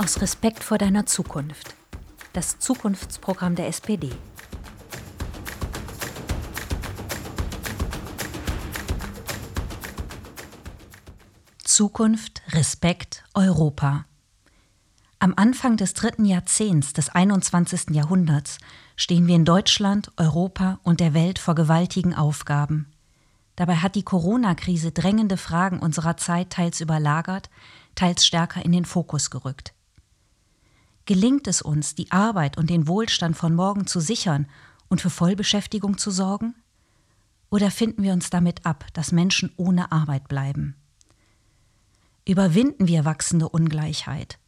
Aus Respekt vor deiner Zukunft. Das Zukunftsprogramm der SPD. Zukunft, Respekt, Europa. Am Anfang des dritten Jahrzehnts des 21. Jahrhunderts stehen wir in Deutschland, Europa und der Welt vor gewaltigen Aufgaben. Dabei hat die Corona-Krise drängende Fragen unserer Zeit teils überlagert, teils stärker in den Fokus gerückt. Gelingt es uns, die Arbeit und den Wohlstand von morgen zu sichern und für Vollbeschäftigung zu sorgen? Oder finden wir uns damit ab, dass Menschen ohne Arbeit bleiben? Überwinden wir wachsende Ungleichheit?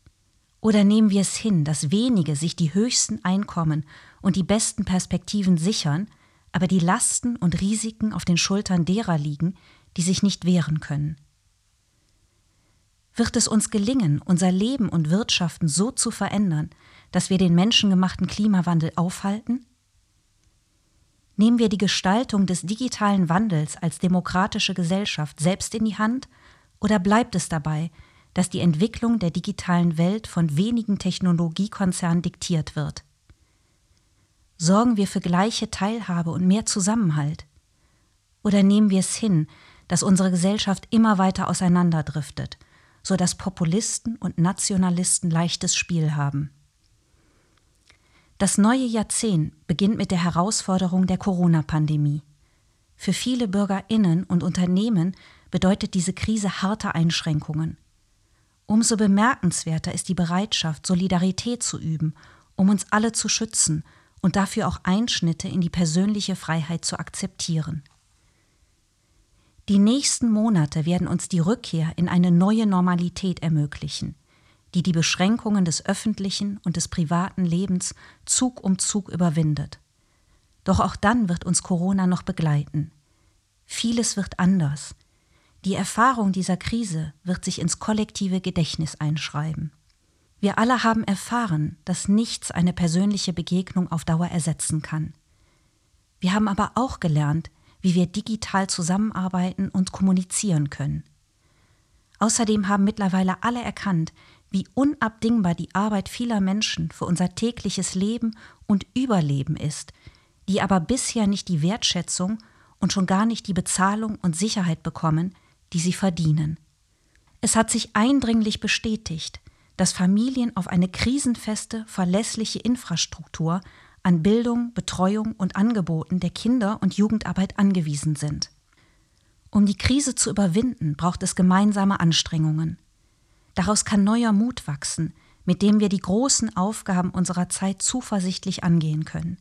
Oder nehmen wir es hin, dass wenige sich die höchsten Einkommen und die besten Perspektiven sichern, aber die Lasten und Risiken auf den Schultern derer liegen, die sich nicht wehren können? Wird es uns gelingen, unser Leben und Wirtschaften so zu verändern, dass wir den menschengemachten Klimawandel aufhalten? Nehmen wir die Gestaltung des digitalen Wandels als demokratische Gesellschaft selbst in die Hand oder bleibt es dabei, dass die Entwicklung der digitalen Welt von wenigen Technologiekonzernen diktiert wird? Sorgen wir für gleiche Teilhabe und mehr Zusammenhalt? Oder nehmen wir es hin, dass unsere Gesellschaft immer weiter auseinanderdriftet, so dass Populisten und Nationalisten leichtes Spiel haben? Das neue Jahrzehnt beginnt mit der Herausforderung der Corona-Pandemie. Für viele Bürgerinnen und Unternehmen bedeutet diese Krise harte Einschränkungen. Umso bemerkenswerter ist die Bereitschaft, Solidarität zu üben, um uns alle zu schützen und dafür auch Einschnitte in die persönliche Freiheit zu akzeptieren. Die nächsten Monate werden uns die Rückkehr in eine neue Normalität ermöglichen, die die Beschränkungen des öffentlichen und des privaten Lebens Zug um Zug überwindet. Doch auch dann wird uns Corona noch begleiten. Vieles wird anders. Die Erfahrung dieser Krise wird sich ins kollektive Gedächtnis einschreiben. Wir alle haben erfahren, dass nichts eine persönliche Begegnung auf Dauer ersetzen kann. Wir haben aber auch gelernt, wie wir digital zusammenarbeiten und kommunizieren können. Außerdem haben mittlerweile alle erkannt, wie unabdingbar die Arbeit vieler Menschen für unser tägliches Leben und Überleben ist, die aber bisher nicht die Wertschätzung und schon gar nicht die Bezahlung und Sicherheit bekommen, die sie verdienen. Es hat sich eindringlich bestätigt, dass Familien auf eine krisenfeste, verlässliche Infrastruktur an Bildung, Betreuung und Angeboten der Kinder- und Jugendarbeit angewiesen sind. Um die Krise zu überwinden, braucht es gemeinsame Anstrengungen. Daraus kann neuer Mut wachsen, mit dem wir die großen Aufgaben unserer Zeit zuversichtlich angehen können.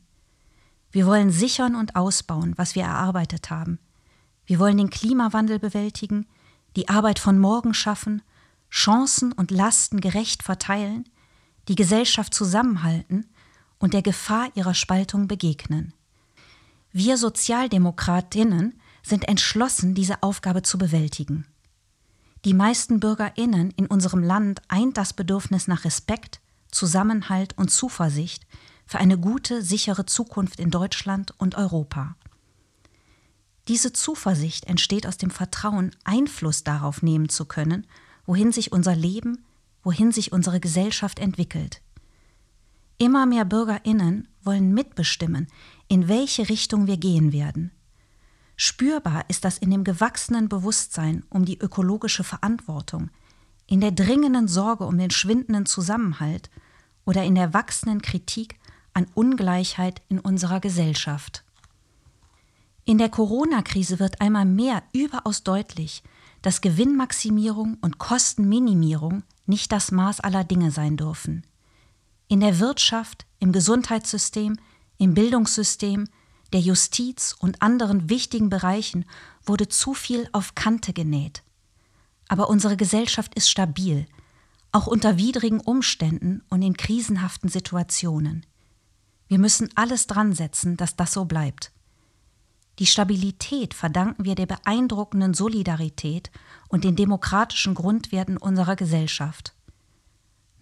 Wir wollen sichern und ausbauen, was wir erarbeitet haben. Wir wollen den Klimawandel bewältigen, die Arbeit von morgen schaffen, Chancen und Lasten gerecht verteilen, die Gesellschaft zusammenhalten und der Gefahr ihrer Spaltung begegnen. Wir Sozialdemokratinnen sind entschlossen, diese Aufgabe zu bewältigen. Die meisten Bürgerinnen in unserem Land eint das Bedürfnis nach Respekt, Zusammenhalt und Zuversicht für eine gute, sichere Zukunft in Deutschland und Europa. Diese Zuversicht entsteht aus dem Vertrauen, Einfluss darauf nehmen zu können, wohin sich unser Leben, wohin sich unsere Gesellschaft entwickelt. Immer mehr Bürgerinnen wollen mitbestimmen, in welche Richtung wir gehen werden. Spürbar ist das in dem gewachsenen Bewusstsein um die ökologische Verantwortung, in der dringenden Sorge um den schwindenden Zusammenhalt oder in der wachsenden Kritik an Ungleichheit in unserer Gesellschaft. In der Corona-Krise wird einmal mehr überaus deutlich, dass Gewinnmaximierung und Kostenminimierung nicht das Maß aller Dinge sein dürfen. In der Wirtschaft, im Gesundheitssystem, im Bildungssystem, der Justiz und anderen wichtigen Bereichen wurde zu viel auf Kante genäht. Aber unsere Gesellschaft ist stabil, auch unter widrigen Umständen und in krisenhaften Situationen. Wir müssen alles dran setzen, dass das so bleibt. Die Stabilität verdanken wir der beeindruckenden Solidarität und den demokratischen Grundwerten unserer Gesellschaft.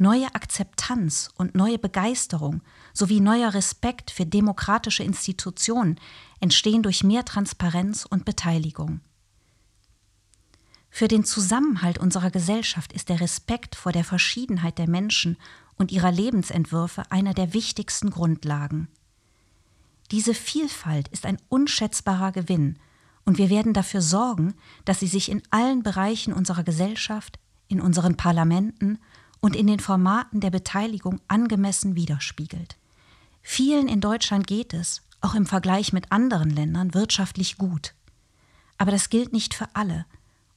Neue Akzeptanz und neue Begeisterung sowie neuer Respekt für demokratische Institutionen entstehen durch mehr Transparenz und Beteiligung. Für den Zusammenhalt unserer Gesellschaft ist der Respekt vor der Verschiedenheit der Menschen und ihrer Lebensentwürfe einer der wichtigsten Grundlagen. Diese Vielfalt ist ein unschätzbarer Gewinn, und wir werden dafür sorgen, dass sie sich in allen Bereichen unserer Gesellschaft, in unseren Parlamenten und in den Formaten der Beteiligung angemessen widerspiegelt. Vielen in Deutschland geht es, auch im Vergleich mit anderen Ländern, wirtschaftlich gut. Aber das gilt nicht für alle,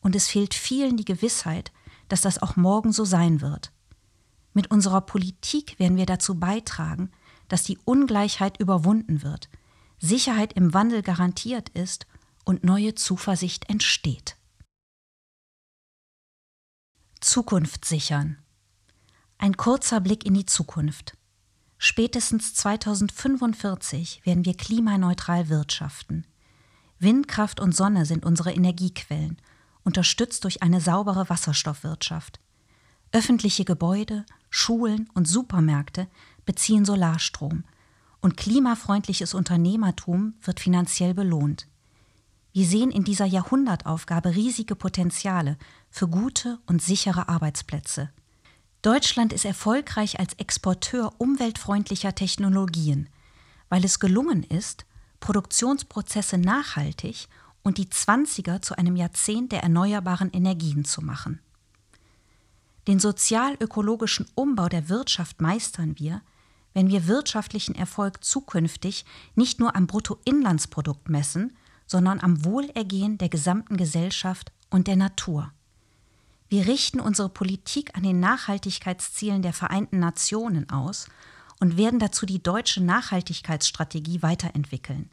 und es fehlt vielen die Gewissheit, dass das auch morgen so sein wird. Mit unserer Politik werden wir dazu beitragen, dass die Ungleichheit überwunden wird, Sicherheit im Wandel garantiert ist und neue Zuversicht entsteht. Zukunft sichern. Ein kurzer Blick in die Zukunft. Spätestens 2045 werden wir klimaneutral wirtschaften. Windkraft und Sonne sind unsere Energiequellen, unterstützt durch eine saubere Wasserstoffwirtschaft. Öffentliche Gebäude, Schulen und Supermärkte beziehen Solarstrom und klimafreundliches Unternehmertum wird finanziell belohnt. Wir sehen in dieser Jahrhundertaufgabe riesige Potenziale für gute und sichere Arbeitsplätze. Deutschland ist erfolgreich als Exporteur umweltfreundlicher Technologien, weil es gelungen ist, Produktionsprozesse nachhaltig und die Zwanziger zu einem Jahrzehnt der erneuerbaren Energien zu machen. Den sozial-ökologischen Umbau der Wirtschaft meistern wir, wenn wir wirtschaftlichen Erfolg zukünftig nicht nur am Bruttoinlandsprodukt messen, sondern am Wohlergehen der gesamten Gesellschaft und der Natur. Wir richten unsere Politik an den Nachhaltigkeitszielen der Vereinten Nationen aus und werden dazu die deutsche Nachhaltigkeitsstrategie weiterentwickeln.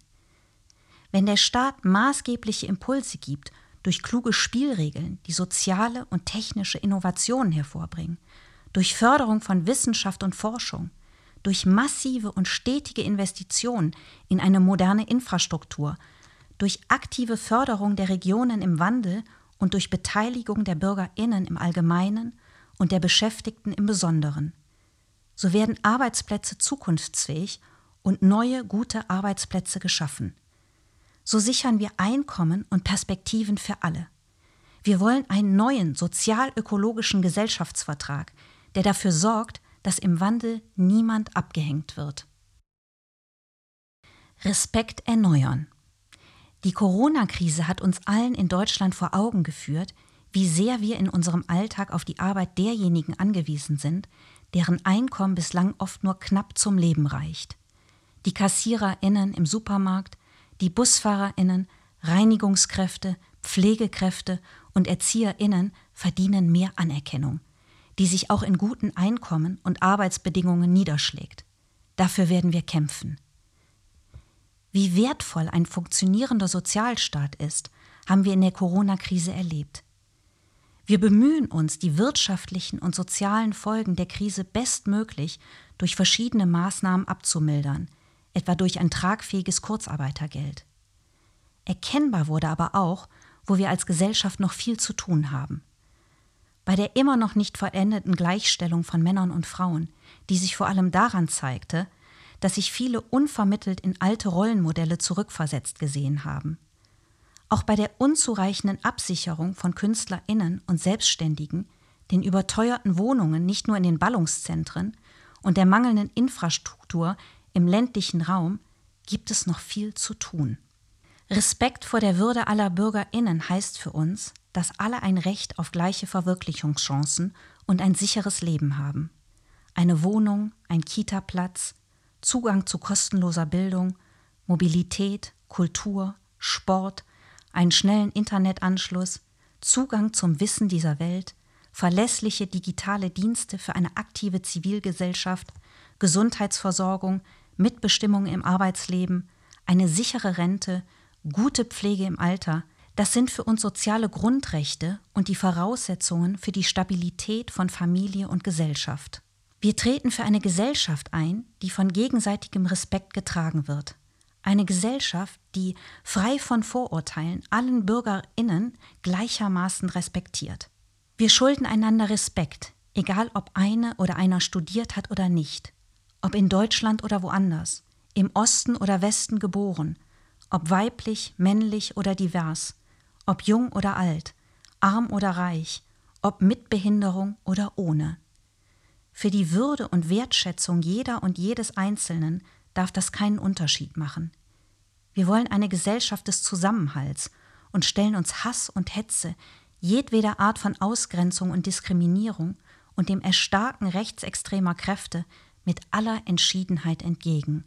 Wenn der Staat maßgebliche Impulse gibt durch kluge Spielregeln, die soziale und technische Innovationen hervorbringen, durch Förderung von Wissenschaft und Forschung, durch massive und stetige Investitionen in eine moderne Infrastruktur, durch aktive Förderung der Regionen im Wandel und durch Beteiligung der Bürgerinnen im Allgemeinen und der Beschäftigten im Besonderen. So werden Arbeitsplätze zukunftsfähig und neue gute Arbeitsplätze geschaffen. So sichern wir Einkommen und Perspektiven für alle. Wir wollen einen neuen sozial-ökologischen Gesellschaftsvertrag, der dafür sorgt, dass im Wandel niemand abgehängt wird. Respekt erneuern. Die Corona-Krise hat uns allen in Deutschland vor Augen geführt, wie sehr wir in unserem Alltag auf die Arbeit derjenigen angewiesen sind, deren Einkommen bislang oft nur knapp zum Leben reicht. Die Kassiererinnen im Supermarkt, die Busfahrerinnen, Reinigungskräfte, Pflegekräfte und Erzieherinnen verdienen mehr Anerkennung, die sich auch in guten Einkommen und Arbeitsbedingungen niederschlägt. Dafür werden wir kämpfen. Wie wertvoll ein funktionierender Sozialstaat ist, haben wir in der Corona-Krise erlebt. Wir bemühen uns, die wirtschaftlichen und sozialen Folgen der Krise bestmöglich durch verschiedene Maßnahmen abzumildern, etwa durch ein tragfähiges Kurzarbeitergeld. Erkennbar wurde aber auch, wo wir als Gesellschaft noch viel zu tun haben. Bei der immer noch nicht vollendeten Gleichstellung von Männern und Frauen, die sich vor allem daran zeigte, dass sich viele unvermittelt in alte Rollenmodelle zurückversetzt gesehen haben. Auch bei der unzureichenden Absicherung von Künstlerinnen und Selbstständigen, den überteuerten Wohnungen nicht nur in den Ballungszentren und der mangelnden Infrastruktur im ländlichen Raum gibt es noch viel zu tun. Respekt vor der Würde aller Bürgerinnen heißt für uns, dass alle ein Recht auf gleiche Verwirklichungschancen und ein sicheres Leben haben. Eine Wohnung, ein Kitaplatz, Zugang zu kostenloser Bildung, Mobilität, Kultur, Sport, einen schnellen Internetanschluss, Zugang zum Wissen dieser Welt, verlässliche digitale Dienste für eine aktive Zivilgesellschaft, Gesundheitsversorgung, Mitbestimmung im Arbeitsleben, eine sichere Rente, gute Pflege im Alter, das sind für uns soziale Grundrechte und die Voraussetzungen für die Stabilität von Familie und Gesellschaft. Wir treten für eine Gesellschaft ein, die von gegenseitigem Respekt getragen wird. Eine Gesellschaft, die frei von Vorurteilen allen Bürgerinnen gleichermaßen respektiert. Wir schulden einander Respekt, egal ob eine oder einer studiert hat oder nicht, ob in Deutschland oder woanders, im Osten oder Westen geboren, ob weiblich, männlich oder divers, ob jung oder alt, arm oder reich, ob mit Behinderung oder ohne. Für die Würde und Wertschätzung jeder und jedes Einzelnen darf das keinen Unterschied machen. Wir wollen eine Gesellschaft des Zusammenhalts und stellen uns Hass und Hetze, jedweder Art von Ausgrenzung und Diskriminierung und dem Erstarken rechtsextremer Kräfte mit aller Entschiedenheit entgegen.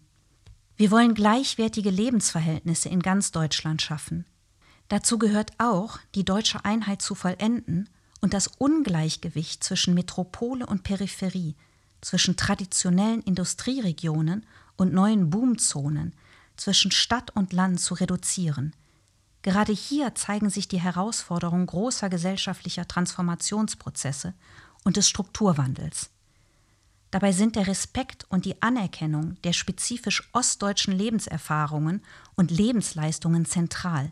Wir wollen gleichwertige Lebensverhältnisse in ganz Deutschland schaffen. Dazu gehört auch, die deutsche Einheit zu vollenden und das Ungleichgewicht zwischen Metropole und Peripherie, zwischen traditionellen Industrieregionen und neuen Boomzonen, zwischen Stadt und Land zu reduzieren. Gerade hier zeigen sich die Herausforderungen großer gesellschaftlicher Transformationsprozesse und des Strukturwandels. Dabei sind der Respekt und die Anerkennung der spezifisch ostdeutschen Lebenserfahrungen und Lebensleistungen zentral,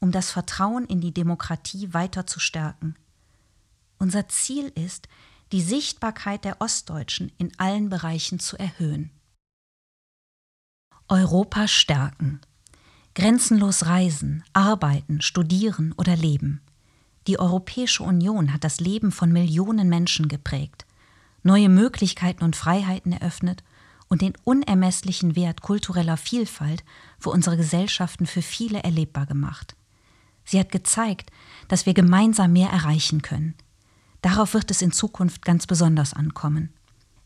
um das Vertrauen in die Demokratie weiter zu stärken. Unser Ziel ist, die Sichtbarkeit der Ostdeutschen in allen Bereichen zu erhöhen. Europa stärken. Grenzenlos reisen, arbeiten, studieren oder leben. Die Europäische Union hat das Leben von Millionen Menschen geprägt, neue Möglichkeiten und Freiheiten eröffnet und den unermesslichen Wert kultureller Vielfalt für unsere Gesellschaften für viele erlebbar gemacht. Sie hat gezeigt, dass wir gemeinsam mehr erreichen können. Darauf wird es in Zukunft ganz besonders ankommen.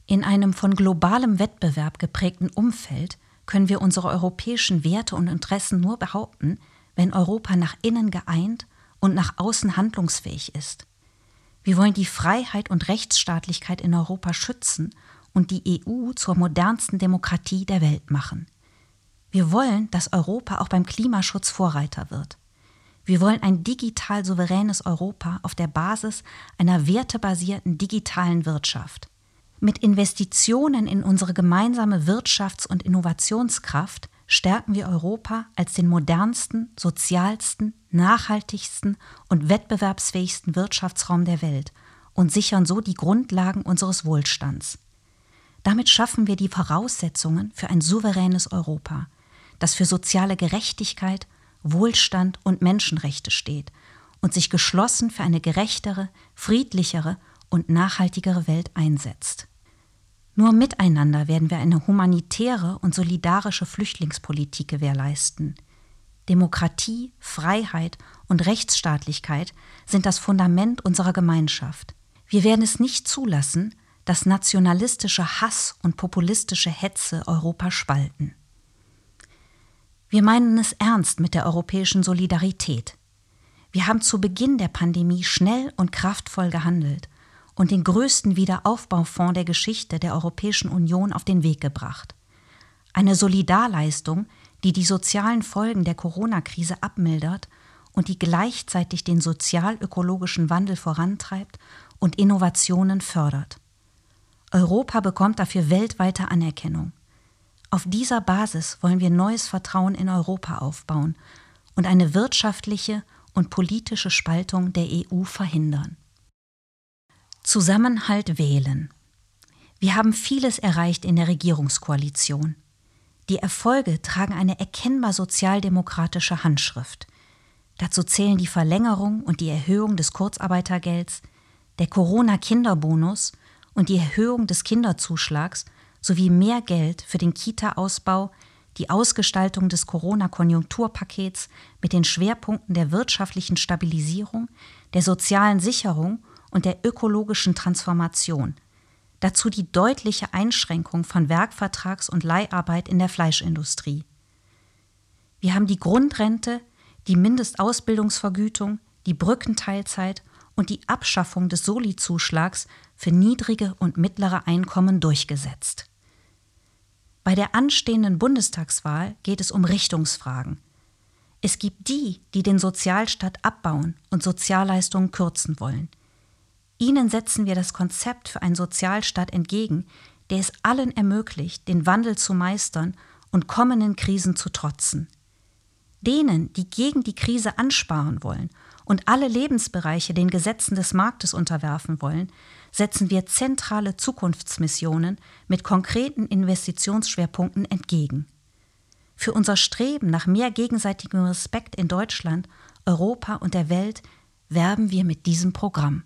In einem von globalem Wettbewerb geprägten Umfeld können wir unsere europäischen Werte und Interessen nur behaupten, wenn Europa nach innen geeint und nach außen handlungsfähig ist. Wir wollen die Freiheit und Rechtsstaatlichkeit in Europa schützen und die EU zur modernsten Demokratie der Welt machen. Wir wollen, dass Europa auch beim Klimaschutz Vorreiter wird. Wir wollen ein digital souveränes Europa auf der Basis einer wertebasierten digitalen Wirtschaft. Mit Investitionen in unsere gemeinsame Wirtschafts- und Innovationskraft stärken wir Europa als den modernsten, sozialsten, nachhaltigsten und wettbewerbsfähigsten Wirtschaftsraum der Welt und sichern so die Grundlagen unseres Wohlstands. Damit schaffen wir die Voraussetzungen für ein souveränes Europa, das für soziale Gerechtigkeit, Wohlstand und Menschenrechte steht und sich geschlossen für eine gerechtere, friedlichere und nachhaltigere Welt einsetzt. Nur miteinander werden wir eine humanitäre und solidarische Flüchtlingspolitik gewährleisten. Demokratie, Freiheit und Rechtsstaatlichkeit sind das Fundament unserer Gemeinschaft. Wir werden es nicht zulassen, dass nationalistische Hass und populistische Hetze Europa spalten. Wir meinen es ernst mit der europäischen Solidarität. Wir haben zu Beginn der Pandemie schnell und kraftvoll gehandelt und den größten Wiederaufbaufonds der Geschichte der Europäischen Union auf den Weg gebracht. Eine Solidarleistung, die die sozialen Folgen der Corona-Krise abmildert und die gleichzeitig den sozial-ökologischen Wandel vorantreibt und Innovationen fördert. Europa bekommt dafür weltweite Anerkennung. Auf dieser Basis wollen wir neues Vertrauen in Europa aufbauen und eine wirtschaftliche und politische Spaltung der EU verhindern. Zusammenhalt wählen. Wir haben vieles erreicht in der Regierungskoalition. Die Erfolge tragen eine erkennbar sozialdemokratische Handschrift. Dazu zählen die Verlängerung und die Erhöhung des Kurzarbeitergelds, der Corona-Kinderbonus und die Erhöhung des Kinderzuschlags sowie mehr Geld für den Kita-Ausbau, die Ausgestaltung des Corona-Konjunkturpakets mit den Schwerpunkten der wirtschaftlichen Stabilisierung, der sozialen Sicherung und der ökologischen Transformation. Dazu die deutliche Einschränkung von Werkvertrags- und Leiharbeit in der Fleischindustrie. Wir haben die Grundrente, die Mindestausbildungsvergütung, die Brückenteilzeit und die Abschaffung des Soli-Zuschlags für niedrige und mittlere Einkommen durchgesetzt. Bei der anstehenden Bundestagswahl geht es um Richtungsfragen. Es gibt die, die den Sozialstaat abbauen und Sozialleistungen kürzen wollen – Ihnen setzen wir das Konzept für einen Sozialstaat entgegen, der es allen ermöglicht, den Wandel zu meistern und kommenden Krisen zu trotzen. Denen, die gegen die Krise ansparen wollen und alle Lebensbereiche den Gesetzen des Marktes unterwerfen wollen, setzen wir zentrale Zukunftsmissionen mit konkreten Investitionsschwerpunkten entgegen. Für unser Streben nach mehr gegenseitigem Respekt in Deutschland, Europa und der Welt werben wir mit diesem Programm.